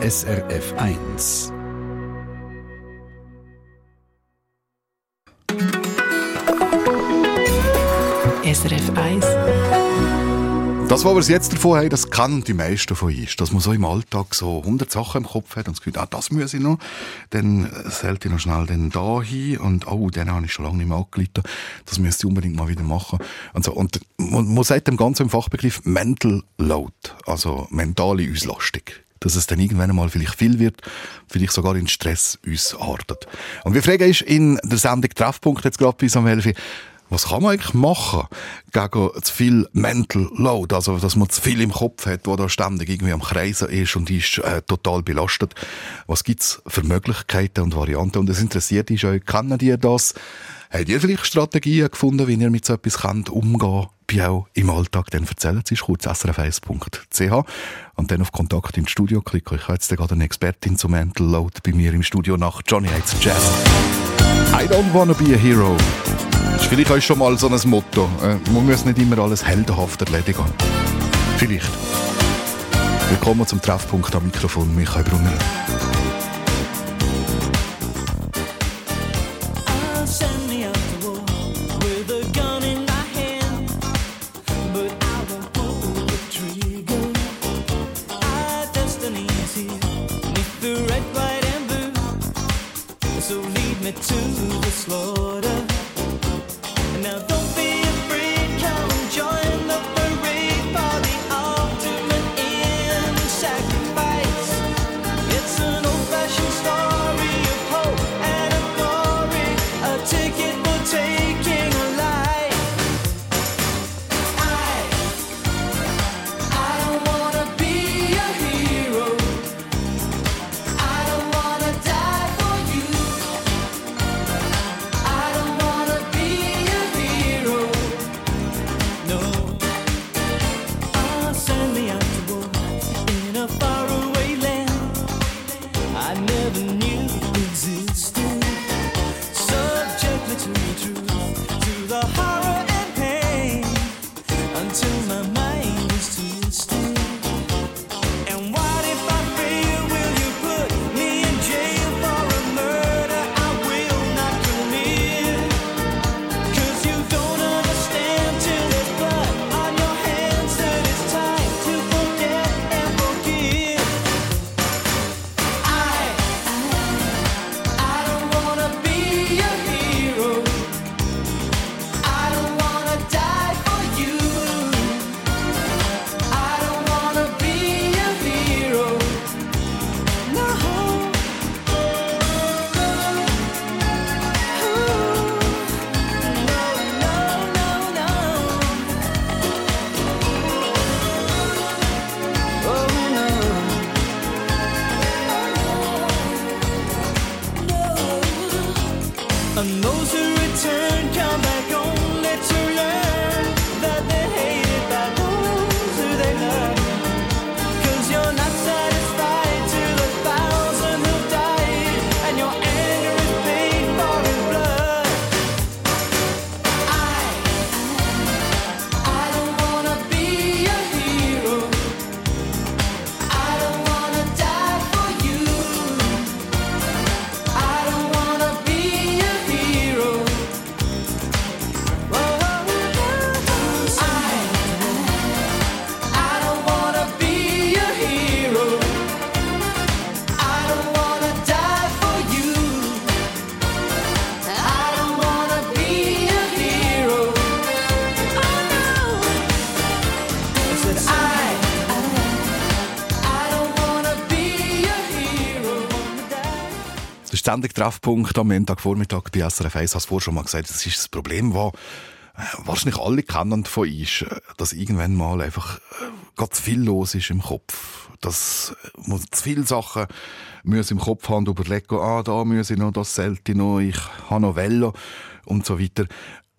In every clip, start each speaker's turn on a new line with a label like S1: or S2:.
S1: SRF 1.
S2: SRF 1.
S1: Das, was wir jetzt davon haben, das kennen die meisten von uns. Dass man so im Alltag so 100 Sachen im Kopf hat und das Gefühl, ah, das muss ich noch. Dann sollte ich noch schnell den da hin und, oh, den habe ich schon lange nicht mehr angeleitet. Das müsste ich unbedingt mal wieder machen. Und so. Und man, man sagt dem Ganzen im Fachbegriff Mental Load. Also mentale Auslastung dass es dann irgendwann einmal vielleicht viel wird, vielleicht sogar in Stress uns artet. Und wir fragen ist in der Sendung Treffpunkt jetzt gerade bei Samuel was kann man eigentlich machen gegen zu viel Mental Load, also dass man zu viel im Kopf hat, wo da ständig irgendwie am Kreisen ist und ist äh, total belastet. Was gibt's für Möglichkeiten und Varianten? Und es interessiert ist euch, kennen ihr das? Habt ihr vielleicht Strategien gefunden, wie ihr mit so etwas könnt umgehen bei auch im Alltag? Dann erzählen Sie es kurz srf1.ch und dann auf Kontakt ins Studio klicken. Ich habe jetzt gerade eine Expertin zum Mental Load bei mir im Studio nach Johnny Hates Jazz. I don't wanna be a hero. Das ist vielleicht auch schon mal so ein Motto. Äh, man muss nicht immer alles heldenhaft erledigen. Vielleicht. Willkommen zum Treffpunkt am Mikrofon, Michael Brunner. Sendung Treffpunkt am Montagvormittag bei SRF 1. Hast vorher schon mal gesagt, das ist das Problem, das äh, wahrscheinlich alle kennen von uns, äh, dass irgendwann mal einfach äh, ganz viel los ist im Kopf. Dass man zu viele Sachen muss im Kopf haben und überlegen, ah, da muss ich noch, das sollte ich noch, ich habe noch Velo und so weiter.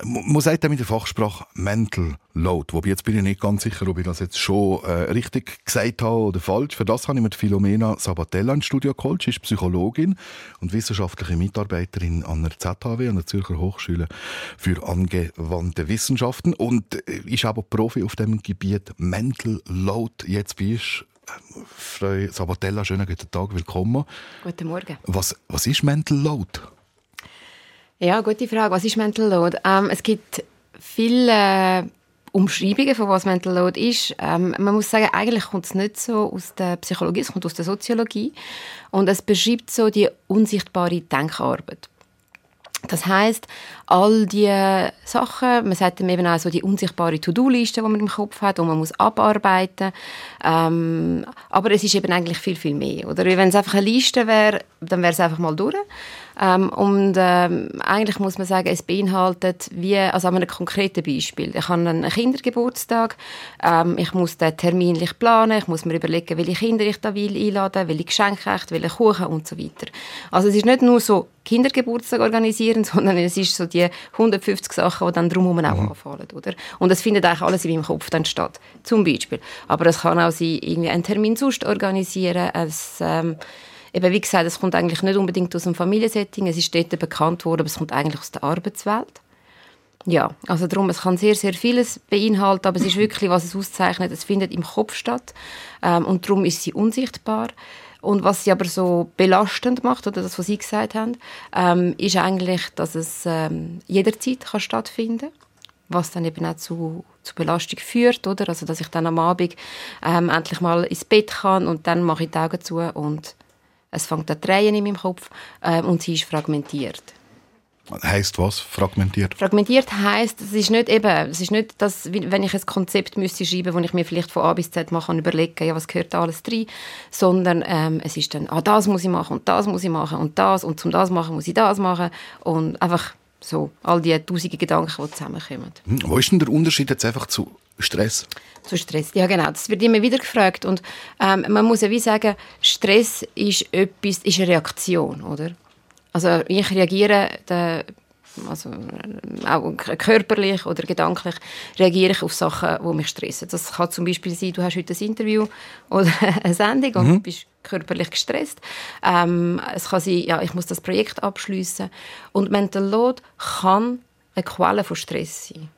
S1: Man sagt mit der Fachsprache Mental Load. Wobei jetzt bin ich nicht ganz sicher, ob ich das jetzt schon äh, richtig gesagt habe oder falsch. Für das habe ich mir Philomena Sabatella ins Studio geholt. Sie ist Psychologin und wissenschaftliche Mitarbeiterin an der ZHW, an der Zürcher Hochschule für angewandte Wissenschaften und äh, ist aber Profi auf dem Gebiet Mental Load. Jetzt bist Frau Sabatella, schönen guten Tag, willkommen.
S2: Guten Morgen.
S1: Was, was ist Mental Load?
S2: Ja, gute Frage. Was ist Mental Load? Ähm, es gibt viele äh, Umschreibungen von was Mental Load ist. Ähm, man muss sagen, eigentlich kommt es nicht so aus der Psychologie, es kommt aus der Soziologie und es beschreibt so die unsichtbare Denkarbeit. Das heißt, all die Sachen, man sagt eben auch so die unsichtbare To-Do-Liste, die man im Kopf hat, und man muss abarbeiten. Ähm, aber es ist eben eigentlich viel, viel mehr. Oder wenn es einfach eine Liste wäre, dann wäre es einfach mal durch. Ähm, und ähm, eigentlich muss man sagen, es beinhaltet wie, also an einem konkreten Beispiel. Ich habe einen Kindergeburtstag, ähm, ich muss den terminlich planen, ich muss mir überlegen, welche Kinder ich da will einladen, welche Geschenkrechte, welche Kuchen und so weiter. Also es ist nicht nur so Kindergeburtstag organisieren, sondern es ist so die 150 Sachen, die dann drumherum auch mhm. anfallen, oder? Und es findet eigentlich alles in meinem Kopf dann statt, zum Beispiel. Aber es kann auch sein, irgendwie einen Termin sonst organisieren, es, ähm, eben wie gesagt, es kommt eigentlich nicht unbedingt aus dem Familiensetting, es ist dort bekannt worden, aber es kommt eigentlich aus der Arbeitswelt. Ja, also darum, es kann sehr, sehr vieles beinhalten, aber es ist wirklich, was es auszeichnet, es findet im Kopf statt ähm, und darum ist sie unsichtbar. Und was sie aber so belastend macht, oder das, was Sie gesagt haben, ähm, ist eigentlich, dass es ähm, jederzeit kann stattfinden kann was dann eben auch zu, zu Belastung führt, oder? Also, dass ich dann am Abend ähm, endlich mal ins Bett kann und dann mache ich die Augen zu und es fängt an drehen in meinem Kopf äh, und sie ist fragmentiert.
S1: Heißt was? Fragmentiert?
S2: Fragmentiert heißt, es ist nicht eben, es ist nicht, dass, wenn ich ein Konzept müsste schreiben, wo ich mir vielleicht von A bis Z mal überlegen, ja, was gehört da alles drin, sondern ähm, es ist dann, ah, das muss ich machen und das muss ich machen und das und zum das machen muss ich das machen und einfach so all die tausende Gedanken, die zusammenkommen.
S1: Hm, wo ist denn der Unterschied jetzt einfach zu Stress?
S2: Zu Stress, ja genau. Das wird immer wieder gefragt. Und ähm, man muss ja wie sagen, Stress ist etwas, ist eine Reaktion, oder? Also ich reagiere, der, also auch körperlich oder gedanklich reagiere ich auf Sachen, die mich stressen. Das kann zum Beispiel sein, du hast heute ein Interview oder eine Sendung und mhm. du bist körperlich gestresst. Ähm, es kann sein, ja, ich muss das Projekt abschließen. Und Mental Load kann eine Quelle von Stress sein.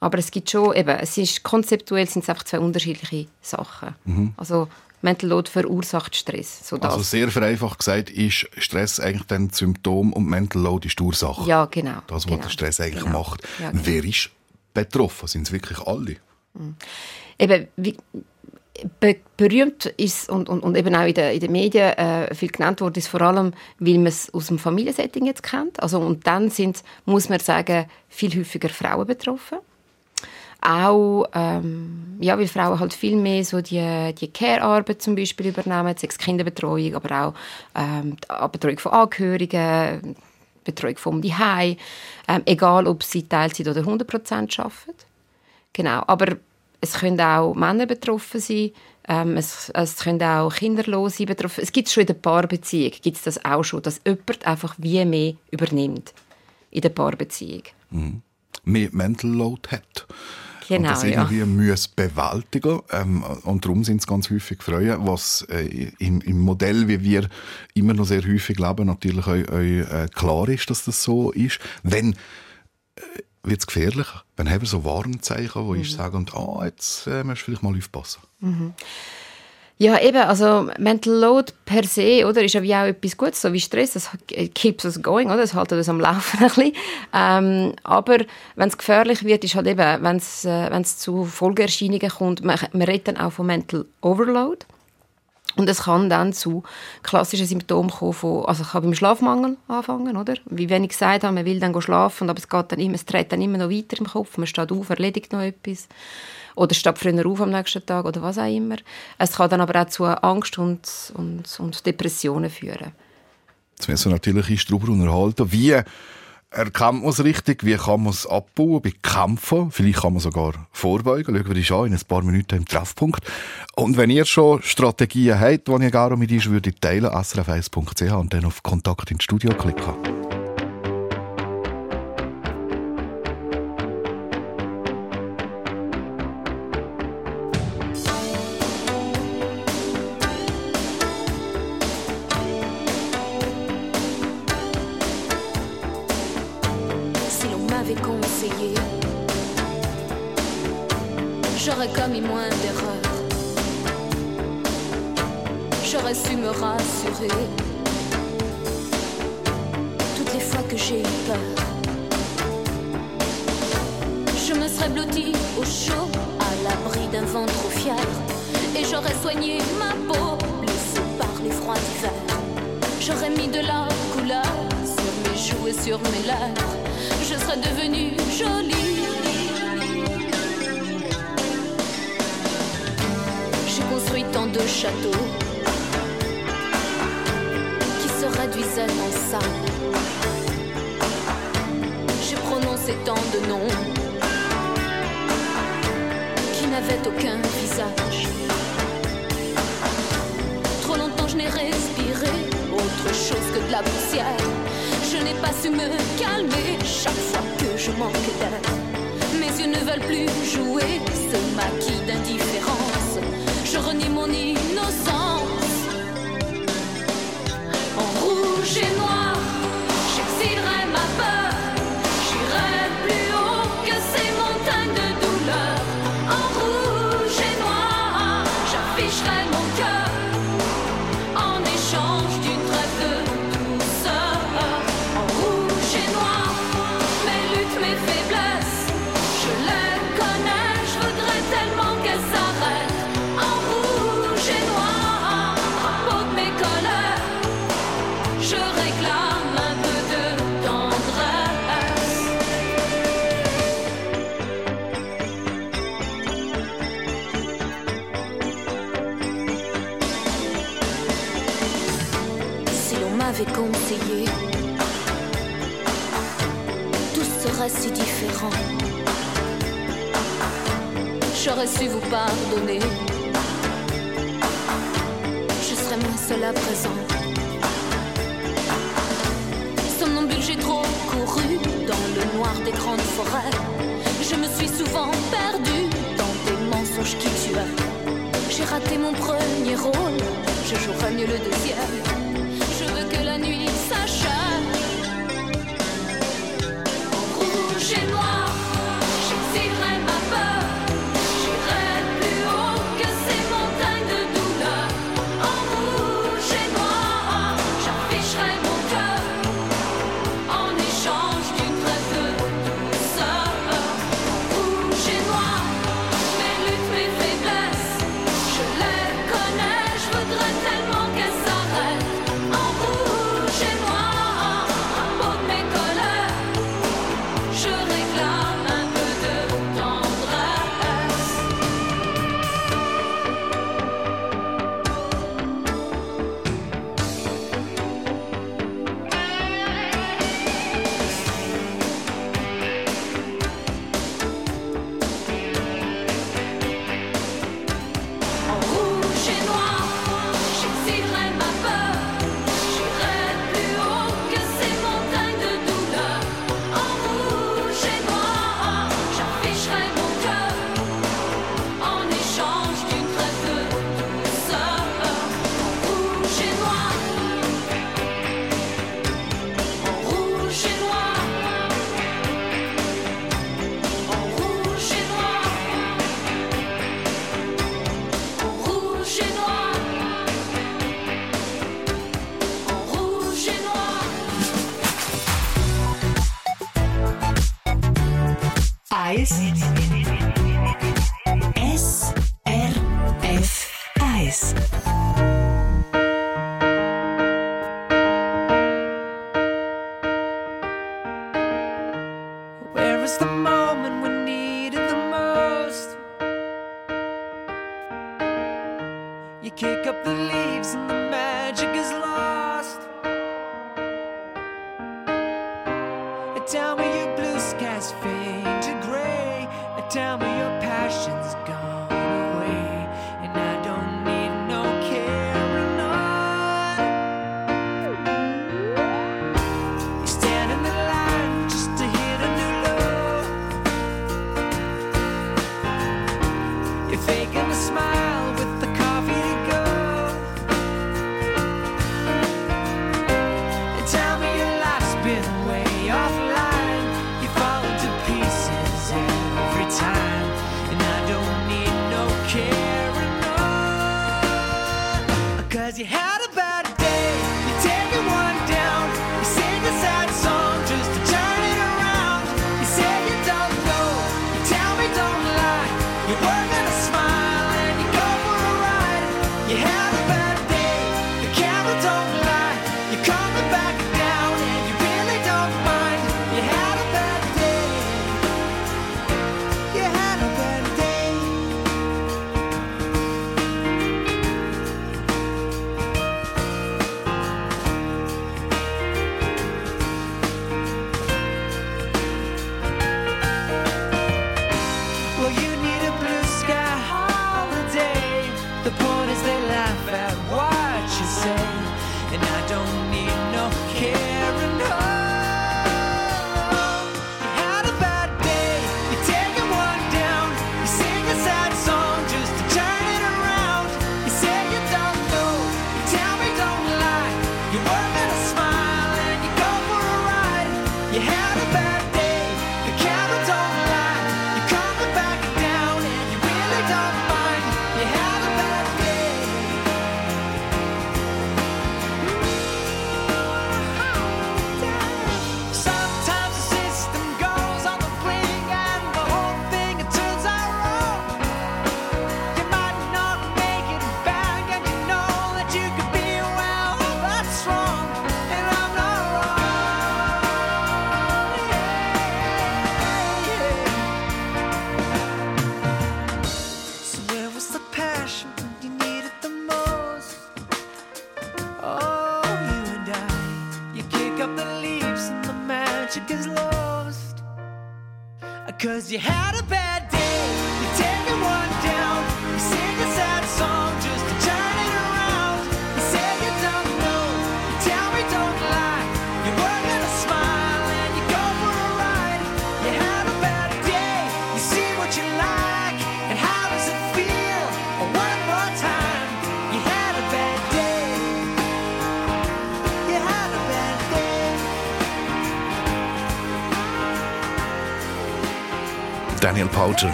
S2: Aber es gibt schon, eben, es ist konzeptuell sind es einfach zwei unterschiedliche Sachen. Mhm. Also Mental Load verursacht Stress.
S1: So also sehr vereinfacht gesagt ist Stress eigentlich das Symptom und Mental Load ist die Ursache.
S2: Ja, genau.
S1: Das, was
S2: genau.
S1: der Stress eigentlich genau. macht. Ja, genau. Wer ist betroffen? Sind es wirklich alle?
S2: Mhm. Eben, wie, be berühmt ist und, und, und eben auch in den, in den Medien äh, viel genannt worden ist, vor allem, weil man es aus dem Familiensetting jetzt kennt. Also, und dann sind, muss man sagen, viel häufiger Frauen betroffen auch, ähm, ja, weil Frauen halt viel mehr so die, die Care-Arbeit zum Beispiel übernehmen, sechs Kinderbetreuung, aber auch ähm, die Betreuung von Angehörigen, Betreuung vom Zuhause, ähm, egal ob sie Teilzeit oder 100% arbeiten. Genau, aber es können auch Männer betroffen sein, ähm, es, es können auch Kinderlose betroffen Es gibt schon in der Paarbeziehung, gibt es das auch schon, dass jemand einfach wie mehr übernimmt in der Paarbeziehung.
S1: Mhm. Mehr Mental Load hat.
S2: Genau,
S1: und das irgendwie ja. müssen bewältigen ähm, und darum sind es ganz häufig Frauen, was äh, im, im, Modell, wie wir immer noch sehr häufig leben, natürlich euch, euch äh, klar ist, dass das so ist. Wenn äh, wird es gefährlich, wenn haben wir so Warnzeichen, wo mhm. ich sage, und, ah, jetzt äh, musst du vielleicht mal aufpassen.
S2: Mhm. Ja, eben, also Mental Load per se, oder, ist ja wie auch etwas Gutes, so wie Stress, das keeps us going, oder, das hält uns am Laufen ein bisschen. Ähm, aber wenn es gefährlich wird, ist halt eben, wenn es äh, zu Folgeerscheinungen kommt, man, man redet dann auch von Mental Overload. Und es kann dann zu klassischen Symptomen kommen von, also es kann beim Schlafmangel anfangen, oder? Wie wenn ich gesagt habe, man will dann schlafen, aber es geht dann immer, es dreht dann immer noch weiter im Kopf, man steht auf, erledigt noch etwas oder steht früher auf am nächsten Tag oder was auch immer. Es kann dann aber auch zu Angst und, und, und Depressionen führen.
S1: Jetzt müssen wir natürlich darüber unterhalten, wie erkennt man es richtig, wie kann man es abbauen, bekämpfen, vielleicht kann man sogar vorbeugen, schauen wir das an in ein paar Minuten im Treffpunkt. Und wenn ihr schon Strategien habt, die ihr gerne mit uns würdet teilen, srf1.ch und dann auf Kontakt ins Studio klicken.
S3: Je n'ai pas su me calmer chaque fois que je manque d'air. Mes yeux ne veulent plus jouer ce maquis d'indifférence. Je renie mon innocence en rouge et noir. j'aurais su vous pardonner, je serais moins seule à présent. Somnambule, j'ai trop couru dans le noir des grandes forêts. Je me suis souvent perdue dans des mensonges qui tuent. J'ai raté mon premier rôle, je jouerai mieux le deuxième.
S4: down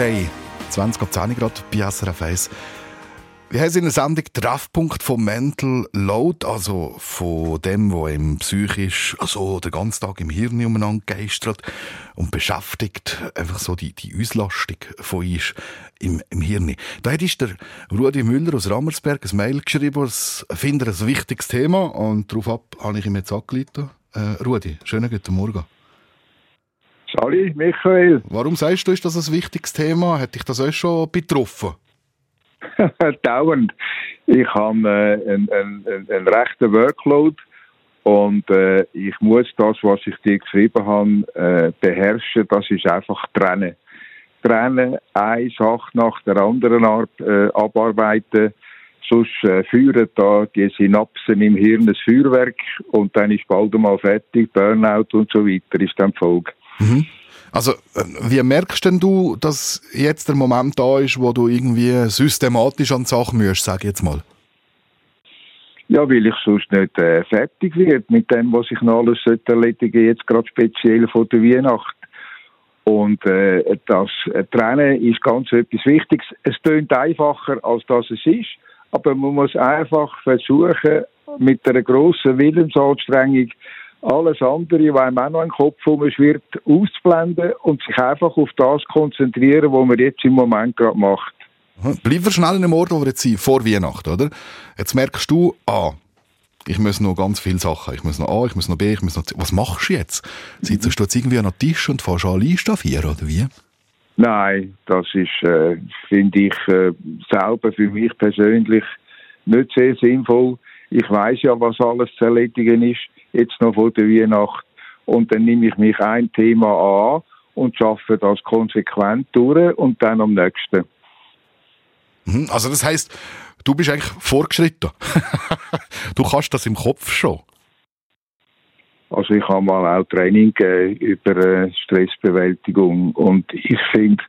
S4: Day.
S1: 20 ab 10 Grad bei SRF 1. Wir haben in der Sendung Treffpunkt vom Mental Load, also von dem, wo im psychisch, also den ganzen Tag im Hirn umeinander geistert und beschäftigt, einfach so die, die Auslastung von ist im, im Hirn. Da hat der Rudi Müller aus Rammersberg ein Mail geschrieben, das findet er ein wichtiges Thema und darauf habe ich ihm jetzt angeleitet. Äh, Rudi, schönen guten Morgen.
S5: Sali, Michael,
S1: Warum sagst du, ist das ein wichtiges Thema? Hat dich das auch schon betroffen?
S5: dauernd. Ich habe äh, einen, einen, einen, einen rechten Workload und äh, ich muss das, was ich dir geschrieben habe, äh, beherrschen. Das ist einfach trennen. Trennen, eine Sache nach der anderen Art äh, abarbeiten. Sonst äh, führen da die Synapsen im Hirn ein Feuerwerk und dann ist bald einmal fertig, Burnout und so weiter ist dann die Folge.
S1: Also, äh, wie merkst denn du, dass jetzt der Moment da ist, wo du irgendwie systematisch an die Sache musst, sag ich jetzt mal?
S5: Ja, weil ich sonst nicht äh, fertig werde mit dem, was ich noch alles sollte erledigen jetzt gerade speziell vor der Weihnacht. Und äh, das äh, Trennen ist ganz etwas Wichtiges. Es tönt einfacher, als das es ist, aber man muss einfach versuchen, mit einer grossen Willensanstrengung alles andere, was einem auch noch den Kopf rumschwirrt, auszublenden und sich einfach auf das konzentrieren, was man jetzt im Moment gerade macht.
S1: Hm, Bleib wir schnell in einem Ort, wo wir jetzt sind, vor Weihnachten, oder? Jetzt merkst du, ah, ich muss noch ganz viele Sachen. Ich muss noch A, ich muss noch B, ich muss noch C. Was machst du jetzt? Sitzt du jetzt irgendwie an den Tisch und fährst an hier, oder wie?
S5: Nein, das ist, äh, finde ich, äh, selber für mich persönlich nicht sehr sinnvoll. Ich weiß ja, was alles zu erledigen ist, jetzt noch vor der Weihnacht. Und dann nehme ich mich ein Thema an und schaffe das konsequent durch und dann am nächsten.
S1: Mhm, Also das heißt, du bist eigentlich vorgeschritten. du kannst das im Kopf schon.
S5: Also ich habe mal auch Training gegeben über äh, Stressbewältigung und ich finde,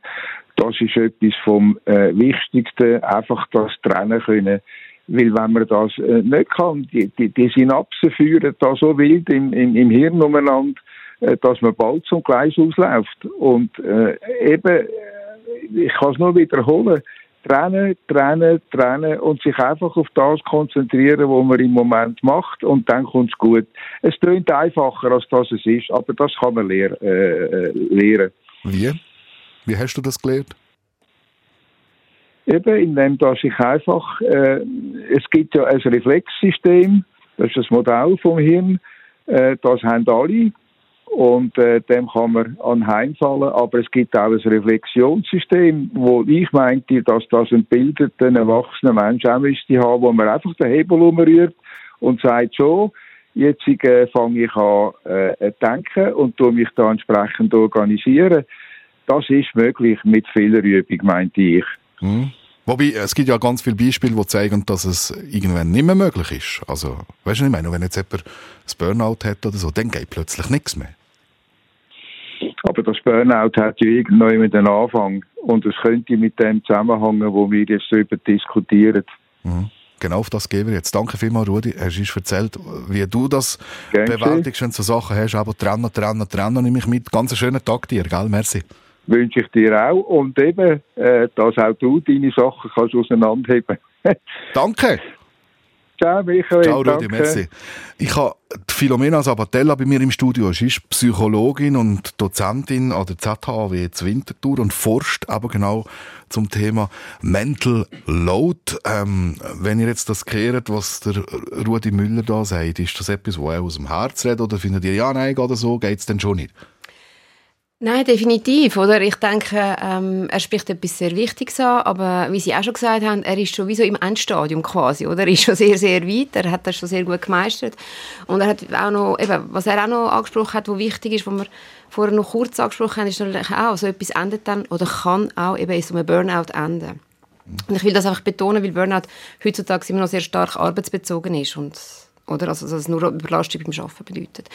S5: das ist etwas vom äh, Wichtigsten, einfach das trennen können. Weil wenn man das äh, nicht kann, die, die, die Synapsen führen da so wild im, im, im Hirn umeinander, äh, dass man bald zum Gleis ausläuft. Und äh, eben, äh, ich kann es nur wiederholen, trennen, trennen, trennen und sich einfach auf das konzentrieren, was man im Moment macht und dann kommt's gut. Es klingt einfacher, als das es ist, aber das kann man lehr, äh, äh, lernen.
S1: Wie? Wie hast du das gelernt?
S5: Eben, indem dass ich einfach, äh, es gibt ja ein Reflexsystem, das ist das Modell vom Hirn, äh, das haben alle und äh, dem kann man anheimfallen, aber es gibt auch ein Reflexionssystem, wo ich meinte, dass das ein bildeten, erwachsener Mensch auch müsste haben, wo man einfach den Hebel umrührt und sagt so, jetzt äh, fange ich an äh, denken und tue mich da entsprechend organisieren. Das ist möglich mit viel Übung, meinte ich.
S1: Hm? Wobei, es gibt ja ganz viele Beispiele, die zeigen, dass es irgendwann nicht mehr möglich ist. Also, weißt du, ich meine, wenn jetzt jemand ein Burnout hat oder so, dann geht plötzlich nichts mehr.
S5: Aber das Burnout hat ja irgendwann mit den Anfang und es könnte mit dem zusammenhängen, wo wir jetzt darüber diskutieren.
S1: Mhm. Genau auf das geben wir jetzt. Danke vielmals, Rudi. Hast uns erzählt, wie du das
S5: Gern
S1: bewältigst, wenn du so Sachen hast. Aber trennen, trennen, trennen, nehme ich mit. Ganz einen schönen Tag dir, gell? Merci.
S5: Wünsche ich dir auch und eben, äh, dass auch du deine Sachen kannst auseinanderheben.
S1: Danke.
S5: Ciao, Michael.
S1: Ciao, Rudi, merci. Ich habe die Philomena Sabatella bei mir im Studio. Sie ist Psychologin und Dozentin an der ZHW zu Winterthur und forscht aber genau zum Thema Mental Load. Ähm, wenn ihr jetzt das kehrt, was der Rudi Müller da sagt, ist das etwas, wo er aus dem Herz redet oder findet ihr, ja, nein, oder so, geht's denn schon nicht?
S2: Nein, definitiv. Oder? Ich denke, ähm, er spricht etwas sehr Wichtiges an, aber wie Sie auch schon gesagt haben, er ist schon wie so im Endstadium quasi, oder? Er ist schon sehr, sehr weit, er hat das schon sehr gut gemeistert. Und er hat auch noch, eben, was er auch noch angesprochen hat, was wichtig ist, was wir vorher noch kurz angesprochen haben, ist natürlich auch, so etwas endet dann oder kann auch eben in so einem Burnout enden. Und ich will das einfach betonen, weil Burnout heutzutage immer noch sehr stark arbeitsbezogen ist und oder? Also, dass es nur Überlastung beim Arbeiten bedeutet.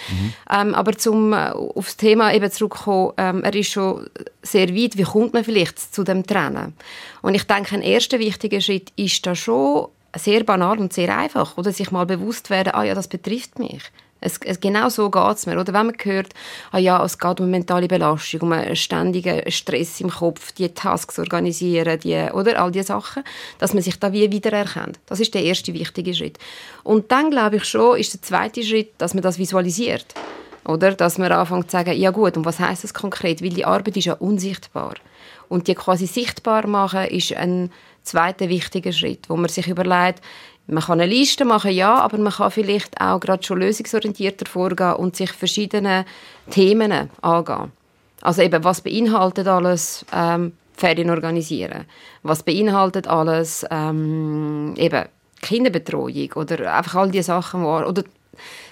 S2: Ähm, aber zum äh, auf das Thema eben zurückkommen, ähm, er ist schon sehr weit. Wie kommt man vielleicht zu dem Trennen? Und ich denke, ein erster wichtiger Schritt ist da schon sehr banal und sehr einfach, oder sich mal bewusst werden, ah ja, das betrifft mich. Es, es, genau so geht es mir. Oder wenn man hört, ah ja, es geht um mentale Belastung, um einen ständigen Stress im Kopf, die Tasks organisieren, die, oder all diese Sachen, dass man sich da wie wiedererkennt. Das ist der erste wichtige Schritt. Und dann, glaube ich schon, ist der zweite Schritt, dass man das visualisiert. Oder? Dass man anfängt zu sagen, ja gut, und was heißt das konkret? Weil die Arbeit ist ja unsichtbar. Und die quasi sichtbar machen, ist ein zweiter wichtiger Schritt, wo man sich überlegt, man kann eine Liste machen, ja, aber man kann vielleicht auch gerade schon lösungsorientierter vorgehen und sich verschiedene Themen angehen. Also eben, was beinhaltet alles ähm, Ferien organisieren? Was beinhaltet alles ähm, eben Kinderbetreuung oder einfach all diese Sachen, wo, oder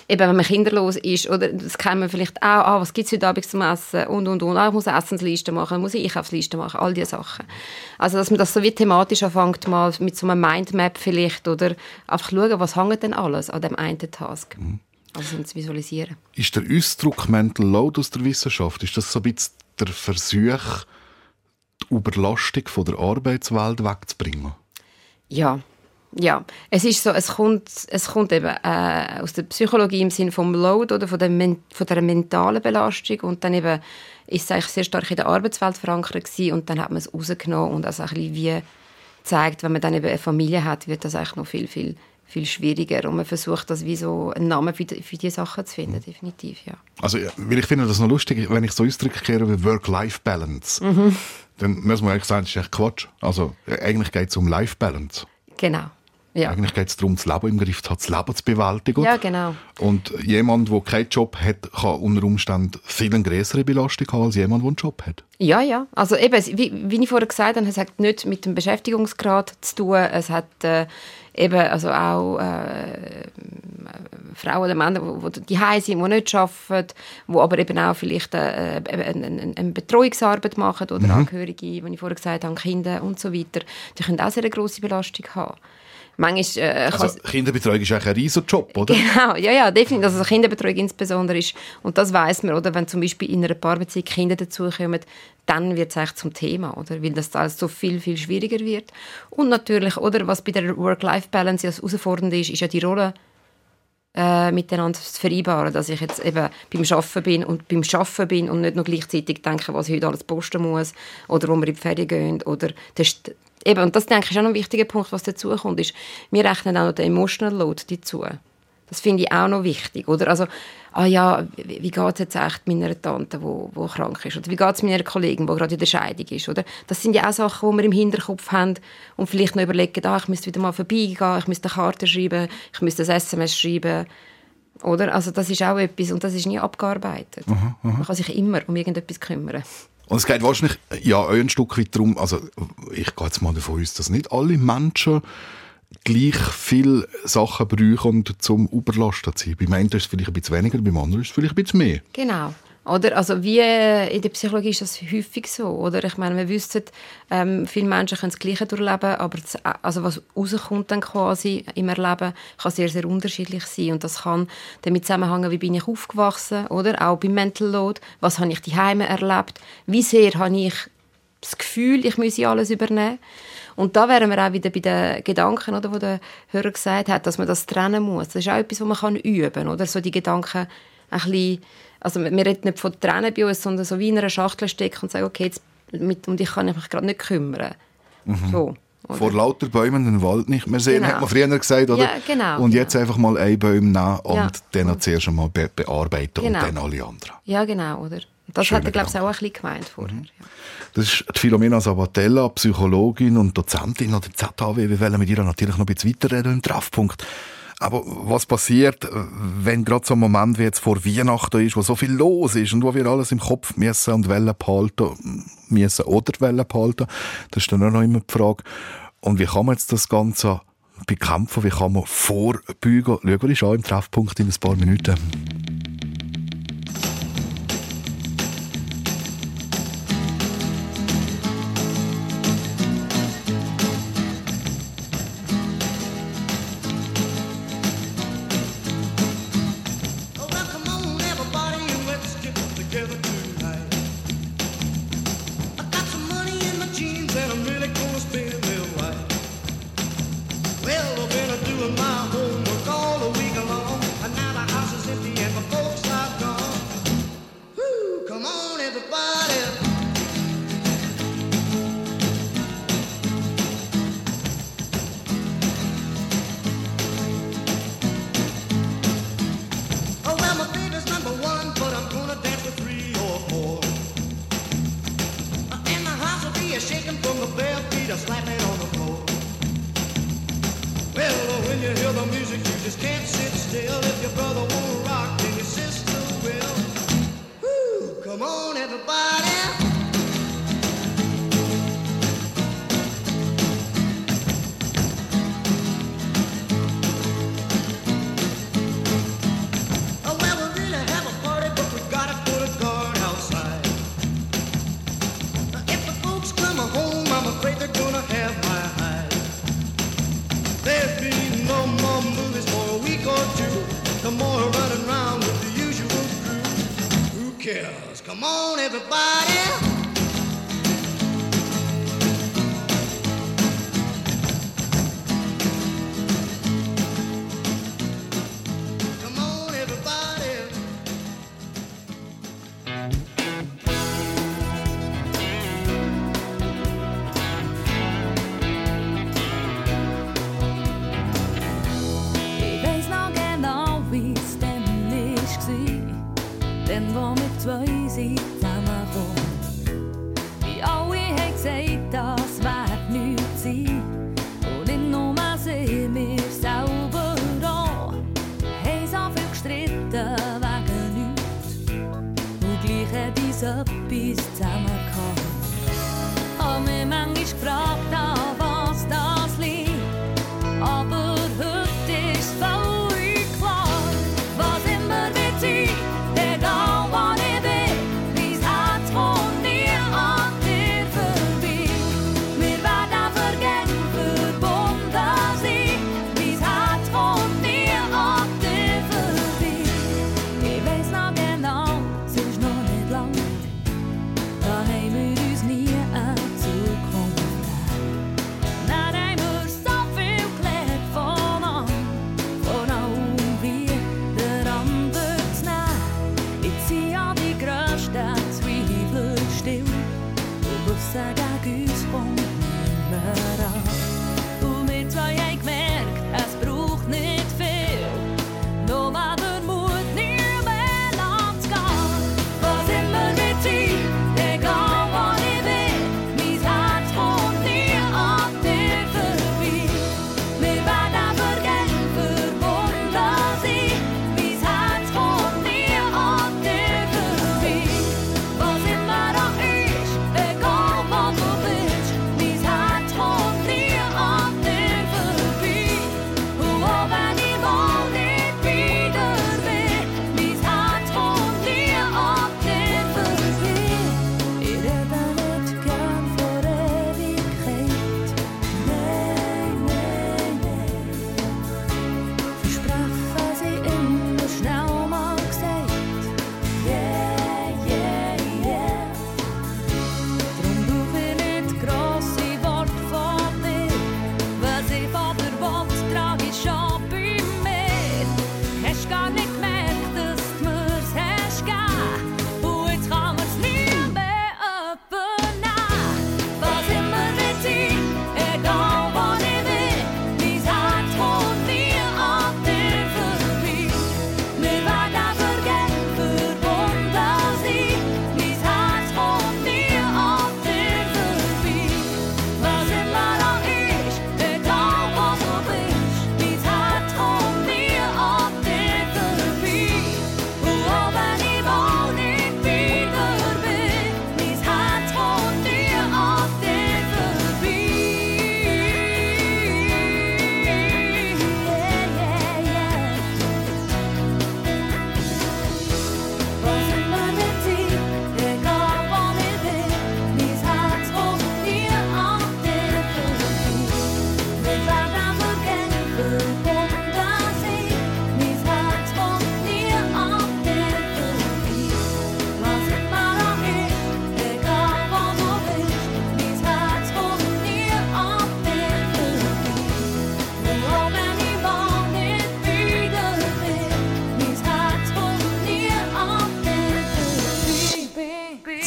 S2: eben, wenn man kinderlos ist, oder? Das kennen wir vielleicht auch, ah, was gibt es heute Abend zum Essen? Und, und, und, ah, ich muss eine Essensliste machen, muss ich Einkaufsliste machen, all diese Sachen. Also, dass man das so wie thematisch anfängt, mal mit so einem Mindmap vielleicht, oder? Einfach schauen, was hängt denn alles an dem einen Task. Also, um zu visualisieren.
S1: Ist der Ausdruck Mental Load aus der Wissenschaft, ist das so ein bisschen der Versuch, die Überlastung von der Arbeitswelt wegzubringen?
S2: Ja, ja. Es ist so, es kommt, es kommt eben äh, aus der Psychologie im Sinne vom Load oder von der, men von der mentalen Belastung und dann eben ist es eigentlich sehr stark in der Arbeitswelt verankert gewesen und dann hat man es rausgenommen und also ein bisschen wie zeigt, wenn man dann eben eine Familie hat, wird das eigentlich noch viel, viel, viel schwieriger und man versucht das wie so einen Namen für die, für die Sachen zu finden, definitiv, ja.
S1: Also, weil ich finde das noch lustig, wenn ich so Ausdrücke kehre wie Work-Life-Balance, dann muss man eigentlich sagen, das ist echt Quatsch. Also, ja, eigentlich geht es um Life-Balance.
S2: Genau. Ja.
S1: Eigentlich geht es darum, das Leben im Griff zu haben, das Leben zu bewältigen.
S2: Ja, genau.
S1: Und jemand, der keinen Job hat, kann unter Umständen viel eine größere Belastung haben als jemand, der einen Job hat.
S2: Ja, ja. Also eben, wie, wie ich vorher gesagt habe, es hat nicht mit dem Beschäftigungsgrad zu tun. Es hat äh, eben also auch äh, Frauen oder Männer, die, die daheim sind, die nicht arbeiten, die aber eben auch vielleicht äh, eine, eine, eine Betreuungsarbeit machen oder Angehörige, wie ich vorher gesagt habe, Kinder und so weiter. Die können auch sehr eine grosse Belastung haben. Manchmal äh,
S1: Also, Kinderbetreuung ist eigentlich ein riesen Job, oder?
S2: Genau, ja, ja, definitiv. Also Kinderbetreuung insbesondere ist, und das weiß man, oder, wenn zum Beispiel in einer Paarbeziehung Kinder dazukommen, dann wird es eigentlich zum Thema, oder, weil das alles so viel, viel schwieriger wird. Und natürlich, oder, was bei der Work-Life-Balance ja das Herausfordernde ist, ist ja die Rolle äh, miteinander zu vereinbaren, dass ich jetzt eben beim Arbeiten bin und beim Arbeiten bin und nicht nur gleichzeitig denke, was ich heute alles posten muss oder wo wir in die Ferien gehen oder das ist, eben, und das denke ich ist auch noch ein wichtiger Punkt, was dazu kommt, ist, wir rechnen auch noch den Emotional Load dazu. Das finde ich auch noch wichtig, oder? Also, ah ja, wie, wie geht es jetzt echt meiner Tante, wo, wo krank ist? Oder wie geht es meiner Kollegin, die gerade in der Scheidung ist, oder? Das sind ja auch Sachen, die wir im Hinterkopf haben und vielleicht noch überlegen, ah, ich müsste wieder mal vorbeigehen, ich müsste eine Karte schreiben, ich müsste ein SMS schreiben, oder? Also das ist auch etwas und das ist nie abgearbeitet. Man kann sich immer um irgendetwas kümmern.
S1: Und es geht wahrscheinlich ja auch ein Stück weit darum, also ich gehe jetzt mal davon aus, dass nicht alle Menschen gleich viele Sachen brauchen, zum überlastet zu sein. Beim einen ist es vielleicht ein bisschen weniger, beim anderen ist es vielleicht ein bisschen mehr.
S2: Genau. Oder? Also wie äh, in der Psychologie ist das häufig so. Oder? Ich meine, wir wissen, ähm, viele Menschen können das Gleiche durchleben, aber das, also was rauskommt dann quasi im Erleben, kann sehr, sehr unterschiedlich sein. Und das kann damit zusammenhängen, wie bin ich aufgewachsen, oder? Auch beim Mental Load. Was habe ich daheim erlebt? Wie sehr habe ich das Gefühl, ich müsse alles übernehmen? Und da wären wir auch wieder bei den Gedanken, oder, wo der Hörer gesagt hat, dass man das trennen muss. Das ist auch etwas, was man kann üben kann, oder? So die Gedanken ein bisschen, also wir reden nicht von trennen bei uns, sondern so wie in einer Schachtel stecken und sagen, okay, jetzt mit, um dich kann ich mich gerade nicht kümmern. So. oder?
S1: Vor lauter Bäumen den Wald nicht mehr sehen,
S2: Genau.
S1: hat man früher gesagt, oder?
S2: Ja, genau,
S1: Und jetzt einfach mal ein Baum nehmen und
S2: Ja.
S1: dann zuerst einmal be bearbeiten
S2: Genau.
S1: und dann alle anderen.
S2: Ja, genau, oder? Das
S1: Schöner
S2: hat er, glaube ich, auch ein bisschen gemeint vorher. Ja.
S1: Das ist die Philomena Sabatella, Psychologin und Dozentin an der ZHW. Wir wollen mit ihr natürlich noch ein bisschen weiterreden im Treffpunkt. Aber was passiert, wenn gerade so ein Moment wie jetzt vor Weihnachten ist, wo so viel los ist und wo wir alles im Kopf müssen und wollen behalten müssen oder wollen behalten? Das ist dann auch noch immer die Frage. Und wie kann man jetzt das Ganze bekämpfen? Wie kann man vorbeugen? Schauen wir uns an im Treffpunkt in ein paar Minuten.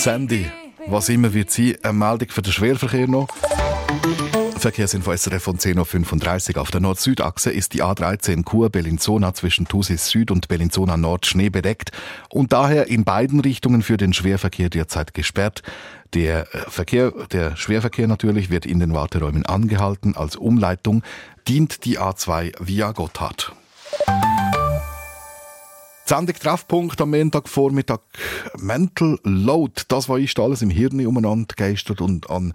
S1: Sandy, was immer wird sein, eine Meldung für den Schwerverkehr noch. Verkehrsinfo SRF von 10.35 Uhr. Auf der Nord-Süd-Achse ist die A13 Chur Bellinzona zwischen Thusis Süd und Bellinzona Nord schneebedeckt und daher in beiden Richtungen für den Schwerverkehr derzeit gesperrt. Der äh, Verkehr, der Schwerverkehr natürlich wird in den Warteräumen angehalten. Als Umleitung dient die A2 via Gotthard. Sendung Treffpunkt am Montagvormittag. Mental Load, das, was ist alles im Hirn umeinander geistert und an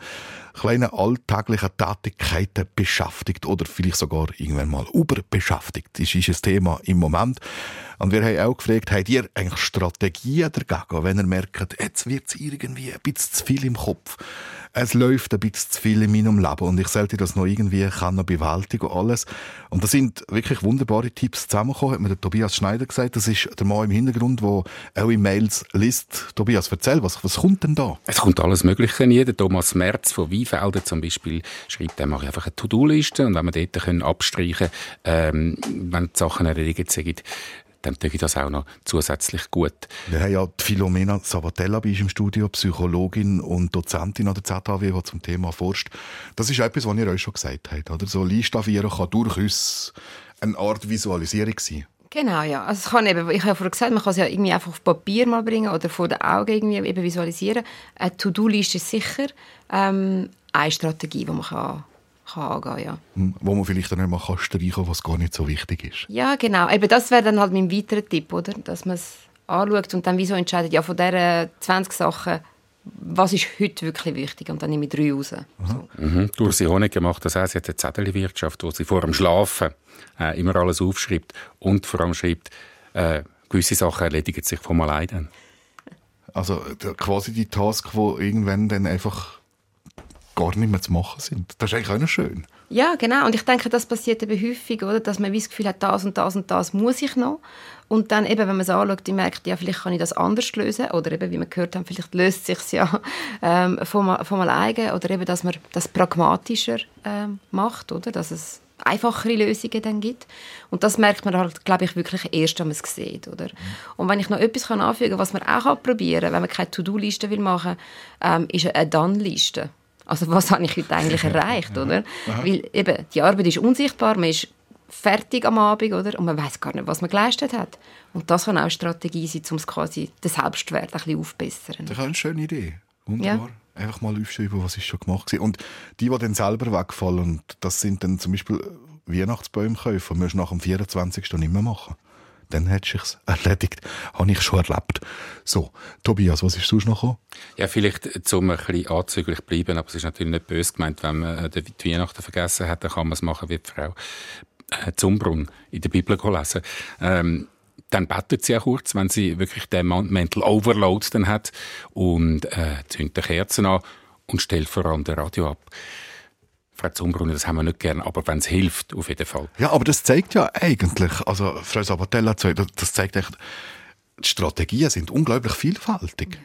S1: kleinen alltäglichen Tätigkeiten beschäftigt oder vielleicht sogar irgendwann mal überbeschäftigt. Das ist ein Thema im Moment. Und wir haben auch gefragt, habt ihr eigentlich Strategien dagegen, wenn ihr merkt, jetzt wird es irgendwie ein bisschen zu viel im Kopf. Es läuft ein bisschen zu viel in meinem Leben und ich sollte das noch irgendwie kann noch bewältigen und alles. Und da sind wirklich wunderbare Tipps zusammengekommen, hat mir der Tobias Schneider gesagt. Das ist der Mann im Hintergrund, der eure Mails liest. Tobias, erzähl, was, was kommt denn da?
S6: Es kommt alles Mögliche nie. Thomas Merz von Weinfelden zum Beispiel schreibt, er mache einfach eine To-Do-Liste und wenn wir dort können abstreichen ähm, wenn die Sachen erledigt sind, dann tue ich das auch noch zusätzlich gut.
S1: Wir haben ja die Philomena Sabatella bei uns im Studio, Psychologin und Dozentin an der ZHW, die zum Thema forscht. Das ist etwas, was ihr euch schon gesagt habt. Oder? So Listavieren kann durchaus eine Art Visualisierung sein.
S2: Genau, ja. Also es kann eben, ich habe ja vorhin gesagt, man kann es ja irgendwie einfach auf Papier mal bringen oder vor den Augen irgendwie eben visualisieren. Eine To-Do-Liste ist sicher ähm, eine Strategie, die man kann, kann angehen ja.
S1: Hm, Wo man vielleicht dann nicht mal kann streichen kann, was gar nicht so wichtig ist.
S2: Ja, genau. Eben das wäre dann halt mein weiterer Tipp, oder? Dass man es anschaut und dann wie so entscheidet, ja, von diesen 20 Sachen, was ist heute wirklich wichtig? Und dann nehme ich drei raus. So.
S6: Mhm. Dursi Honig macht das auch. Sie hat eine Zettelwirtschaft, wo sie vor dem Schlafen äh, immer alles aufschreibt und vor allem schreibt, äh, gewisse Sachen erledigen sich von alleine.
S1: Also quasi die Task, die irgendwann dann einfach gar nicht mehr zu machen sind. Das ist eigentlich auch noch schön.
S2: Ja, genau. Und ich denke, das passiert eben häufig, oder? dass man wie das Gefühl hat, das und das und das muss ich noch. Und dann eben, wenn man es anschaut, und merkt, ja, vielleicht kann ich das anders lösen. Oder eben, wie wir gehört haben, vielleicht löst es sich ja ähm, von, von alleine. Oder eben, dass man das pragmatischer ähm, macht, oder? Dass es einfachere Lösungen dann gibt. Und das merkt man halt, glaube ich, wirklich erst, wenn man es sieht, oder? Und wenn ich noch etwas kann anfügen kann, was man auch probieren kann, wenn man keine To-Do-Liste will machen ähm, ist eine Done-Liste. Also was habe ich heute eigentlich erreicht, oder? Weil eben, die Arbeit ist unsichtbar, man ist fertig am Abend, oder? Und man weiß gar nicht, was man geleistet hat. Und das kann auch eine Strategie sein, um quasi den Selbstwert ein bisschen aufzubessern.
S1: Das ist eine schöne Idee. Wunderbar. Einfach mal aufschreiben, was ist schon gemacht gewesen. Und die, die dann selber wegfallen, das sind dann zum Beispiel Weihnachtsbäume kaufen, du nach dem 24. nicht mehr machen. Dann du es erledigt. Habe ich schon erlebt. So, Tobias, was ist sonst noch gekommen?
S6: Ja, vielleicht zum ein bisschen anzüglich bleiben, aber es ist natürlich nicht böse gemeint, wenn man äh, die Weihnachten vergessen hat, dann kann man es machen wie die Frau äh, Zumbrunn in der Bibel lesen. Ähm, dann betet sie auch kurz, wenn sie wirklich den Mental Overload dann hat und äh, zündet Kerzen an und stellt vor allem das Radio ab. Frau Zumbrunner, das haben wir nicht gern, aber wenn es hilft, auf jeden Fall.
S1: Ja, aber das zeigt ja eigentlich, also Frau Sabatella, das das zeigt echt, die Strategien sind unglaublich vielfältig.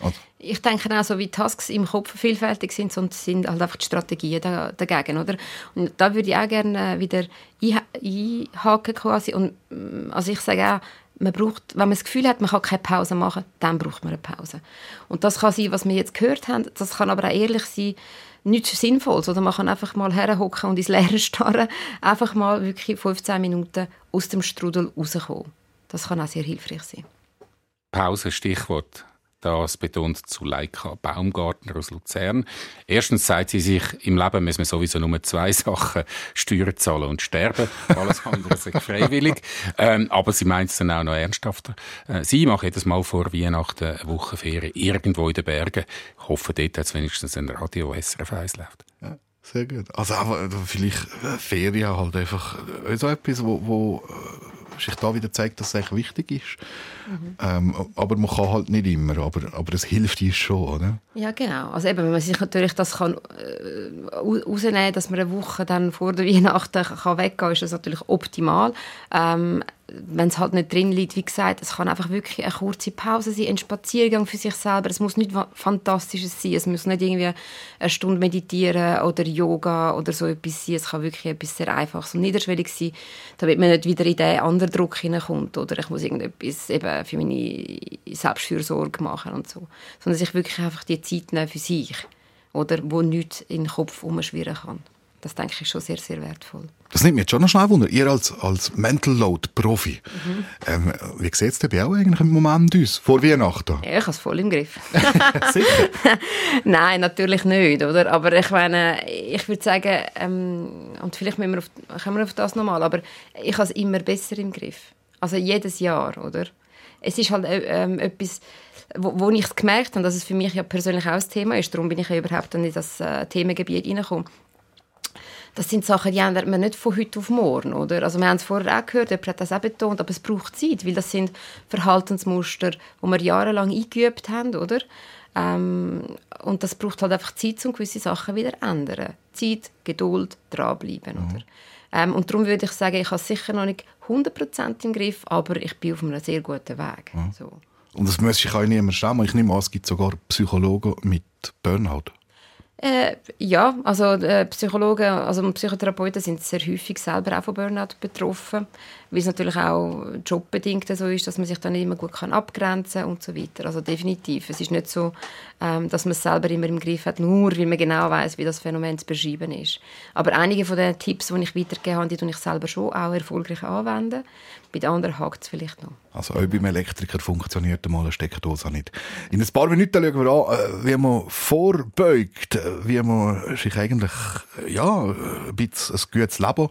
S1: Also,
S2: Ich denke auch, so wie Tasks im Kopf vielfältig sind, es sind halt einfach die Strategien da, dagegen, oder? Und da würde ich auch gerne äh, wieder einha- einhaken quasi. Und, mm, also ich sage auch, man braucht, wenn man das Gefühl hat, man kann keine Pause machen, dann braucht man eine Pause. Und das kann sein, was wir jetzt gehört haben, das kann aber auch ehrlich sein, nichts Sinnvolles, oder man kann einfach mal herhocken und ins Leere starren, einfach mal wirklich 15 Minuten aus dem Strudel rauskommen. Das kann auch sehr hilfreich sein.
S6: Pause, Stichwort. Das betont Zuleika Baumgartner aus Luzern. Erstens sagt sie sich, im Leben müssen wir sowieso nur zwei Sachen, Steuern zahlen und sterben. Alles andere ist freiwillig. Ähm, aber sie meint es dann auch noch ernsthafter. Äh, sie macht jedes Mal vor Weihnachten eine Wochenferien irgendwo in den Bergen. Ich hoffe, dort hat es wenigstens ein Radio SRF 1 läuft.
S1: Sehr gut. Also aber äh, vielleicht äh, Ferien halt einfach äh, so etwas, wo, wo sich da wieder zeigt, dass es echt wichtig ist. Ähm, aber man kann halt nicht immer, aber, aber es hilft uns schon, oder?
S2: Ja, genau. Also eben, wenn man sich natürlich das kann, äh, au- rausnehmen dass man eine Woche dann vor der Weihnachten kann weggehen kann, ist das natürlich optimal. Ähm, wenn es halt nicht drin liegt, wie gesagt, es kann einfach wirklich eine kurze Pause sein, ein Spaziergang für sich selber. Es muss nicht Fantastisches sein. Es muss nicht irgendwie eine Stunde meditieren oder Yoga oder so etwas sein. Es kann wirklich etwas sehr Einfaches und Niederschwelliges sein, damit man nicht wieder in den anderen Druck hineinkommt oder ich muss irgendetwas eben für meine Selbstfürsorge machen und so. Sondern sich wirklich einfach die Zeit nehmen für sich oder wo nichts in den Kopf umschwirren kann. Das denke ich ist schon sehr, sehr wertvoll.
S1: Das nimmt mich jetzt schon noch schnell wunder. Ihr als, als Mental Load Profi, ähm, wie sieht es denn bei euch eigentlich im Moment aus? Vor Weihnachten?
S2: Ja, ich habe es voll im Griff.
S1: Sicher.
S2: Nein, natürlich nicht, oder? Aber ich meine, ich würde sagen, ähm, und vielleicht müssen wir auf, kommen wir auf das nochmal, aber ich habe es immer besser im Griff. Also jedes Jahr, oder? Es ist halt äh, ähm, etwas, wo, wo ich es gemerkt habe, dass es für mich ja persönlich auch ein Thema ist. Darum bin ich ja überhaupt in das äh, Themengebiet reingekommen. Das sind Sachen, die ändert man nicht von heute auf morgen, oder? Also wir haben es vorher auch gehört, jemand hat das auch betont, aber es braucht Zeit, weil das sind Verhaltensmuster, die wir jahrelang eingeübt haben, oder? Ähm, und das braucht halt einfach Zeit, um gewisse Sachen wieder zu ändern. Zeit, Geduld, dranbleiben, oder? Ähm, und darum würde ich sagen, ich habe es sicher noch nicht 100% im Griff, aber ich bin auf einem sehr guten Weg. So.
S1: Und das muss ich auch niemand schauen. Ich nehme an, es gibt sogar Psychologen mit Burnout.
S2: Äh, ja, also äh, Psychologen, also Psychotherapeuten sind sehr häufig selber auch von Burnout betroffen, weil es natürlich auch jobbedingt so ist, dass man sich dann nicht immer gut kann abgrenzen und so weiter. Also definitiv. Es ist nicht so, ähm, dass man es selber immer im Griff hat, nur weil man genau weiß, wie das Phänomen zu beschreiben ist. Aber einige von den Tipps, die ich weitergegeben habe, die tue ich selber schon auch erfolgreich anwenden. Bei den anderen hakt es vielleicht noch.
S1: Also auch beim Elektriker funktioniert einmal eine Steckdose nicht. In ein paar Minuten schauen wir an, äh, wie man vorbeugt, äh, wie man sich eigentlich äh, ja, ein bisschen ein gutes Leben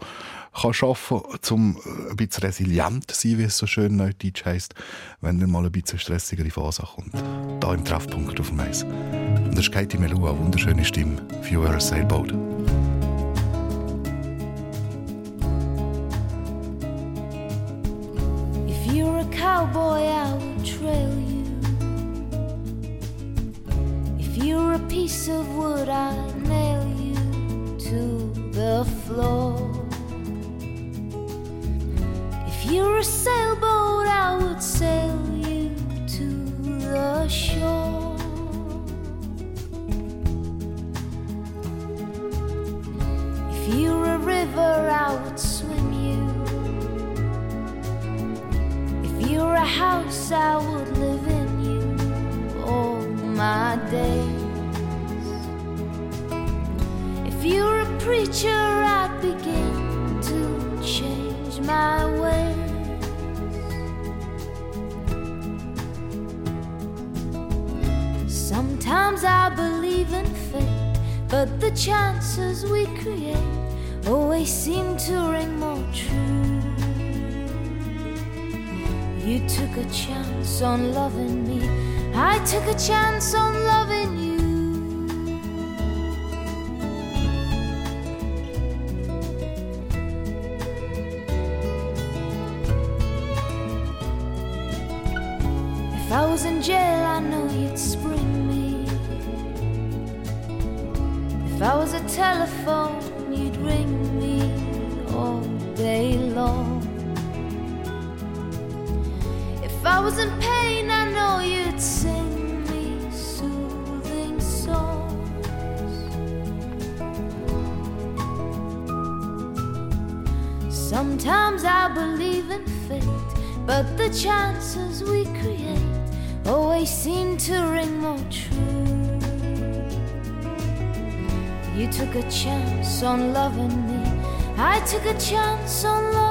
S1: kann schaffen kann, um ein bisschen resilient zu sein, wie es so schön neudeutsch heisst, wenn dann mal ein bisschen stressigere Phase kommt. Da im Treffpunkt auf dem Eis. Und das ist Katie Melua, wunderschöne Stimme, für a Sailboat.
S7: If you're a cowboy, I will trail you. If you're a piece of wood, I'd nail you to the floor. You're a sailboat, but the chances we create always seem to ring more true. You took a chance on loving me. I took a chance on loving As we create always seem to ring more true. You took a chance on loving me, I took a chance on loving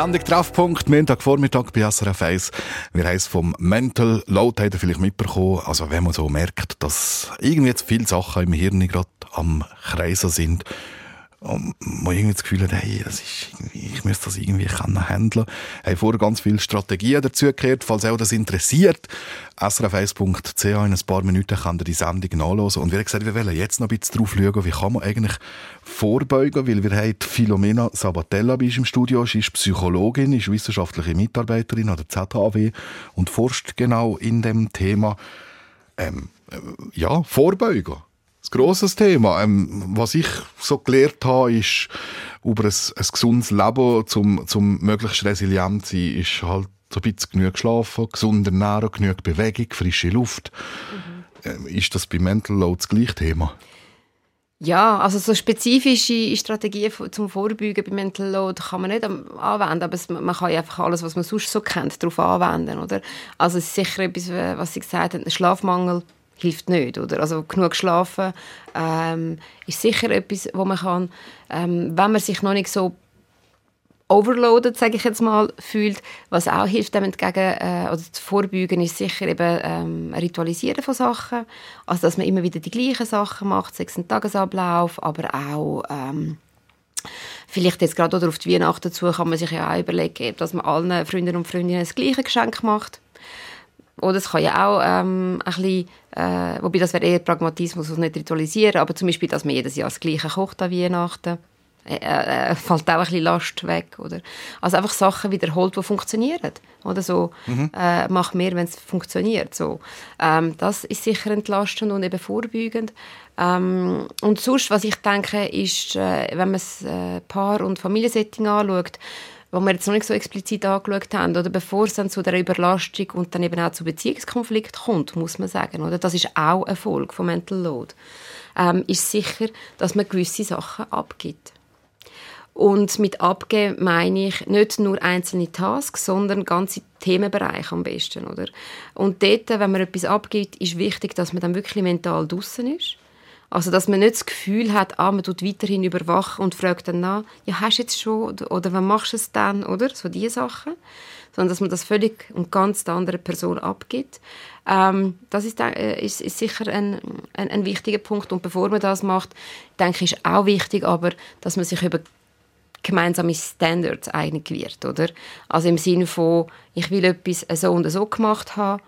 S1: Sendung Treffpunkt, Montagvormittag bei SRF 1. Wir haben es vom Mental Load, habt ihr vielleicht mitbekommen. Also wenn man so merkt, dass irgendwie zu viele Sachen im Hirn gerade am Kreisen sind, und man irgendwie das Gefühl hat, hey, das ist ich müsste das irgendwie können handeln. Ich habe vorher ganz viele Strategien dazu gehört, falls auch das interessiert. srf1.ch in ein paar Minuten könnt ihr die Sendung nachlesen. Und wir haben gesagt, wir wollen jetzt noch ein bisschen drauf schauen, wie kann man eigentlich vorbeugen, weil wir haben die Philomena Sabatella bei uns im Studio. Sie ist Psychologin, ist wissenschaftliche Mitarbeiterin an der ZHW und forscht genau in dem Thema, ähm, äh, ja, Vorbeugen. Ein grosses Thema. Ähm, was ich so gelernt habe, ist, über ein, ein gesundes Leben, zum, zum möglichst resilient zu sein, ist halt so ein bisschen genug schlafen, gesund ernähren, genug Bewegung, frische Luft. Ähm, ist das bei Mental Load das gleiche Thema?
S2: Ja, also so spezifische Strategien zum Vorbeugen bei Mental Load kann man nicht anwenden, aber es, man kann ja einfach alles, was man sonst so kennt, darauf anwenden, oder? Also es ist sicher etwas, äh, was Sie gesagt haben, ein Schlafmangel hilft nicht, oder? Also genug schlafen ähm, ist sicher etwas, wo man kann, ähm, wenn man sich noch nicht so overloaded, sage ich jetzt mal, fühlt. Was auch hilft, dem entgegen äh, oder zu vorbeugen, ist sicher eben ähm, Ritualisieren von Sachen. Also, dass man immer wieder die gleichen Sachen macht, sei es Tagesablauf, aber auch ähm, vielleicht jetzt gerade oder auf die Weihnachten dazu kann man sich ja auch überlegen, dass man allen Freunden und Freundinnen das gleiche Geschenk macht. Oder es kann ja auch ähm, ein bisschen, äh, wobei das wäre eher Pragmatismus und nicht ritualisieren, aber zum Beispiel, dass man jedes Jahr das Gleiche kocht an Weihnachten, äh, äh, fällt auch ein bisschen Last weg, oder? Also einfach Sachen wiederholt, die funktionieren, oder so, äh, mach mehr, wenn es funktioniert, so. Ähm, das ist sicher entlastend und eben vorbeugend. Ähm, und sonst, was ich denke, ist, äh, wenn man das äh, Paar- und Familiensetting anschaut, wo wir jetzt noch nicht so explizit angeschaut haben, oder bevor es dann zu der Überlastung und dann eben auch zu Beziehungskonflikt kommt, muss man sagen, oder? Das ist auch eine Folge von Mental Load. Ähm, ist sicher, dass man gewisse Sachen abgibt. Und mit abgeben meine ich nicht nur einzelne Tasks, sondern ganze Themenbereiche am besten, oder? Und dort, wenn man etwas abgibt, ist wichtig, dass man dann wirklich mental draußen ist. Also, dass man nicht das Gefühl hat, ah, man tut weiterhin überwachen und fragt dann nach, ja, hast du jetzt schon, oder, oder wann machst du es dann, oder? So diese Sachen. Sondern, dass man das völlig und ganz der anderen Person abgibt. Ähm, das ist, äh, ist, ist sicher ein, ein, ein wichtiger Punkt. Und bevor man das macht, denke ich, ist auch wichtig, aber, dass man sich über gemeinsame Standards einig wird, oder? Also im Sinne von, ich will etwas so und so gemacht haben,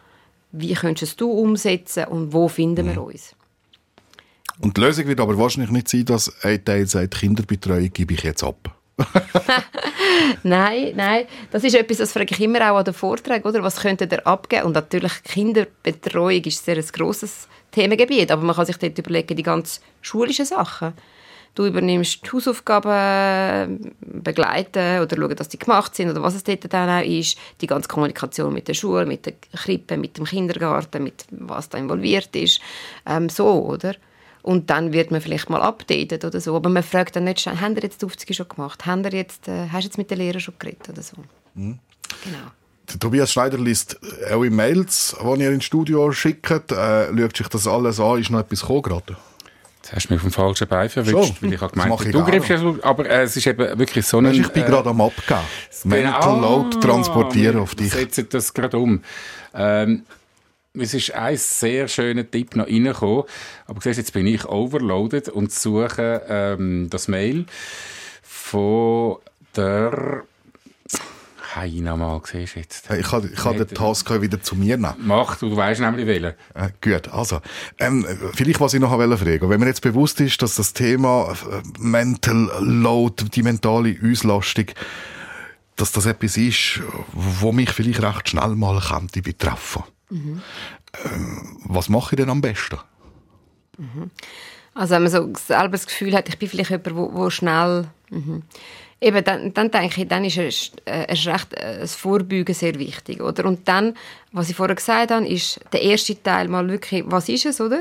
S2: wie könntest du es umsetzen und wo finden wir uns?
S1: Und die Lösung wird aber wahrscheinlich nicht sein, dass ein Teil sagt, Kinderbetreuung gebe ich jetzt ab.
S2: Nein, nein, das ist etwas, das frage ich immer auch an den Vorträgen, oder? Was könnte ihr abgeben? Und natürlich Kinderbetreuung ist sehr ein grosses Themengebiet, aber man kann sich dort überlegen, die ganz schulischen Sachen. Du übernimmst Hausaufgaben, begleiten oder schauen, dass die gemacht sind oder was es dort dann auch ist. Die ganze Kommunikation mit der Schule, mit der Krippe, mit dem Kindergarten, mit was da involviert ist. Ähm, so, oder? Und dann wird man vielleicht mal updated oder so. Aber man fragt dann nicht, schon, haben ihr jetzt die Aufzüge schon gemacht? Haben ihr jetzt, äh, hast du jetzt mit den Lehrern schon geredet oder so? Genau.
S1: Der Tobias Schneider liest eure Mails, die ihr ins Studio schickt. Äh, schaut sich das alles an. Ist noch etwas gekommen gerade?
S6: Jetzt hast du mich vom falschen Bein verwischt,
S1: Schon?
S6: weil ich habe gemeint,
S1: mache ich
S6: du griffst ja so, aber äh, es ist eben wirklich so ein...
S1: Ich bin
S6: äh,
S1: gerade am Abgeben. Mental Load transportieren auf dich.
S6: Setze das gerade um. Ähm, es ist ein sehr schöner Tipp noch reingekommen, aber siehst, jetzt bin ich overloaded und suche ähm, das Mail von der Heina mal, siehst jetzt.
S1: Ich kann, ich kann den Task wieder zu mir nehmen.
S6: Mach, du weißt nämlich welchen.
S1: Äh, gut, also, ähm, vielleicht was ich noch wollte fragen. Wenn mir jetzt bewusst ist, dass das Thema äh, Mental Load, die mentale Auslastung, dass das etwas ist, wo mich vielleicht recht schnell mal könnte betreffen. Ähm, was mache ich denn am besten?
S2: Also wenn man so selber das Gefühl hat, ich bin vielleicht jemand, wo, wo schnell... Mhm. Eben, dann, dann denke ich, dann ist erst, äh, erst recht äh, das Vorbeugen sehr wichtig, oder? Und dann, was ich vorher gesagt habe, ist der erste Teil mal wirklich, was ist es, oder?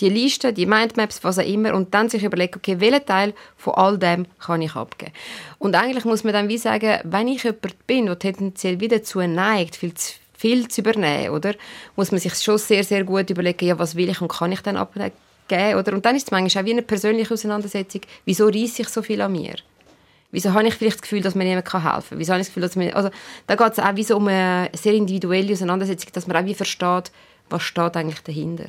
S2: Die Liste, die Mindmaps, was auch immer, und dann sich überlegen, okay, welchen Teil von all dem kann ich abgeben? Und eigentlich muss man dann wie sagen, wenn ich jemand bin, der tendenziell wieder dazu neigt, viel zu viel zu übernehmen, oder? Muss man sich schon sehr, sehr gut überlegen, ja, was will ich und kann ich dann abgeben, oder? Und dann ist es manchmal auch wie eine persönliche Auseinandersetzung, wieso reiße ich so viel an mir? Wieso habe ich vielleicht das Gefühl, dass mir jemand helfen kann? Wieso habe ich das Gefühl, dass mir, also da geht es auch wie so um eine sehr individuelle Auseinandersetzung, dass man auch wie versteht, was steht eigentlich dahinter.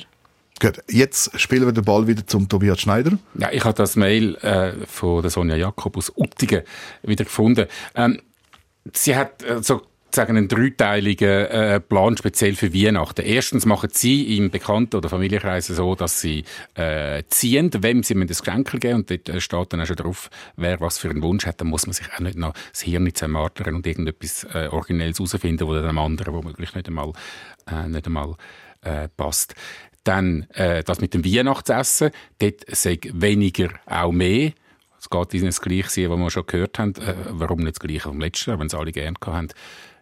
S1: Gut, jetzt spielen wir den Ball wieder zum Tobias Schneider.
S6: Ja, ich habe das Mail äh, von der Sonja Jakob aus Uttigen wieder gefunden. Ähm, sie hat äh, sozusagen einen dreiteiligen äh, Plan speziell für Weihnachten. Erstens machen sie im Bekannten- oder Familienkreis so, dass sie äh, ziehen, wem sie das Geschenk geben und dort äh, steht dann auch schon drauf, wer was für einen Wunsch hat. Dann muss man sich auch nicht noch das Hirn zermartern und irgendetwas äh, Originelles herausfinden, wo dann dem anderen womöglich nicht einmal, äh, nicht einmal äh, passt. Dann äh, das mit dem Weihnachtsessen, dort sei weniger auch mehr. Es geht in das Gleiche, was wir schon gehört haben. Äh, warum nicht das Gleiche vom letzten Jahr, wenn es alle gerne haben.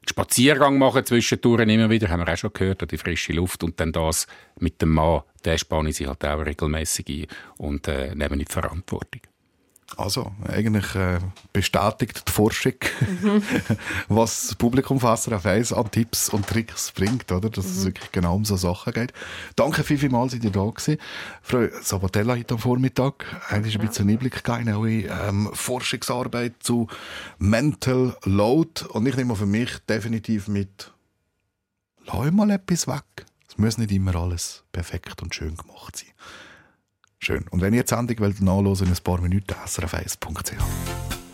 S6: Spaziergang machen zwischendurch immer wieder, haben wir auch schon gehört, die frische Luft. Und dann das mit dem Mann, der spannen sie halt auch regelmäßig ein und äh, nehmen nicht Verantwortung.
S1: Also, eigentlich äh, bestätigt die Forschung, was das Publikum von SRF 1 an Tipps und Tricks bringt, oder? Dass es wirklich genau um so Sachen geht. Danke viel, vielmals, dass ihr da gewesen. Frau Sabatella heute am Vormittag, eigentlich ein bisschen Einblick gegeben in eure ähm, Forschungsarbeit zu Mental Load. Und ich nehme für mich definitiv mit, lass mal etwas weg. Es muss nicht immer alles perfekt und schön gemacht sein. Schön. Und wenn ihr die Sendung wollt nachhören, in ein paar Minuten srf1.ch.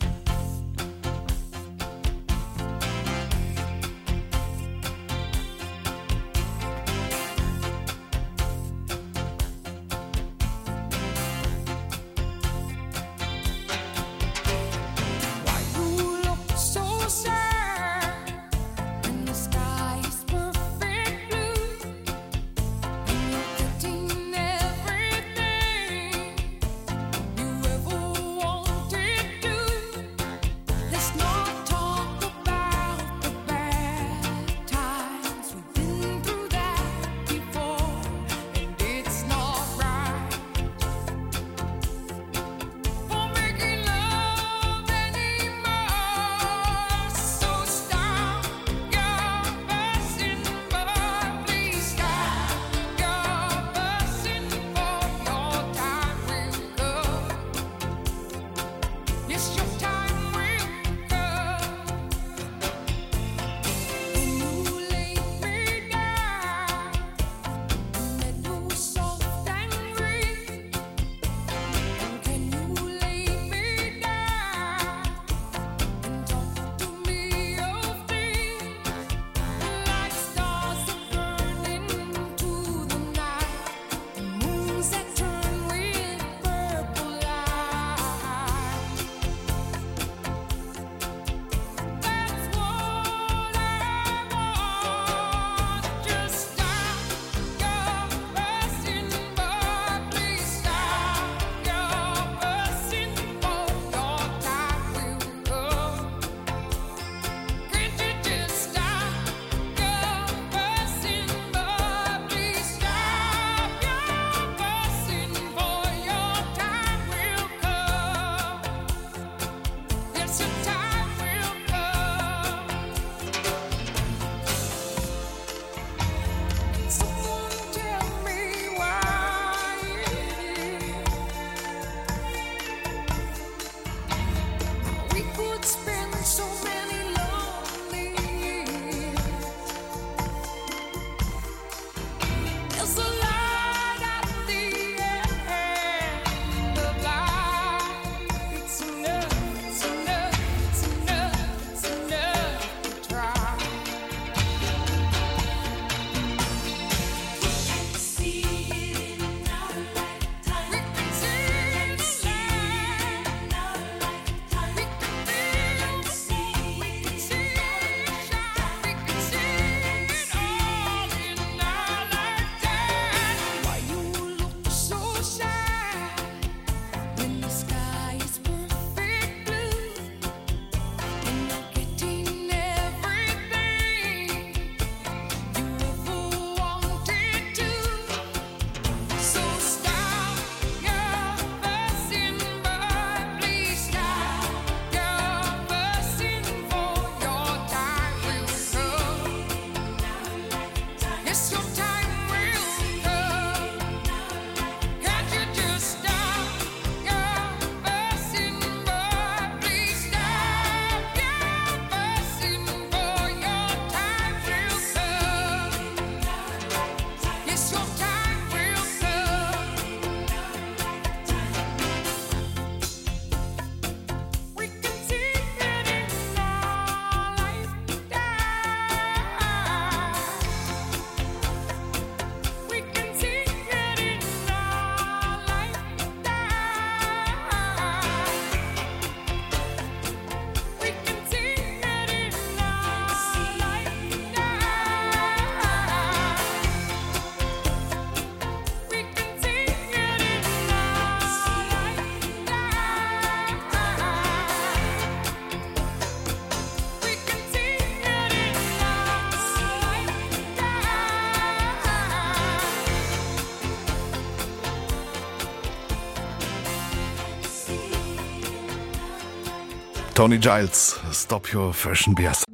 S1: Tony Giles, Stop Your Fashion BS.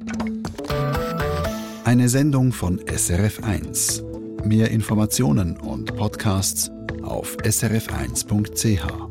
S8: Eine Sendung von SRF1. Mehr Informationen und Podcasts auf srf1.ch.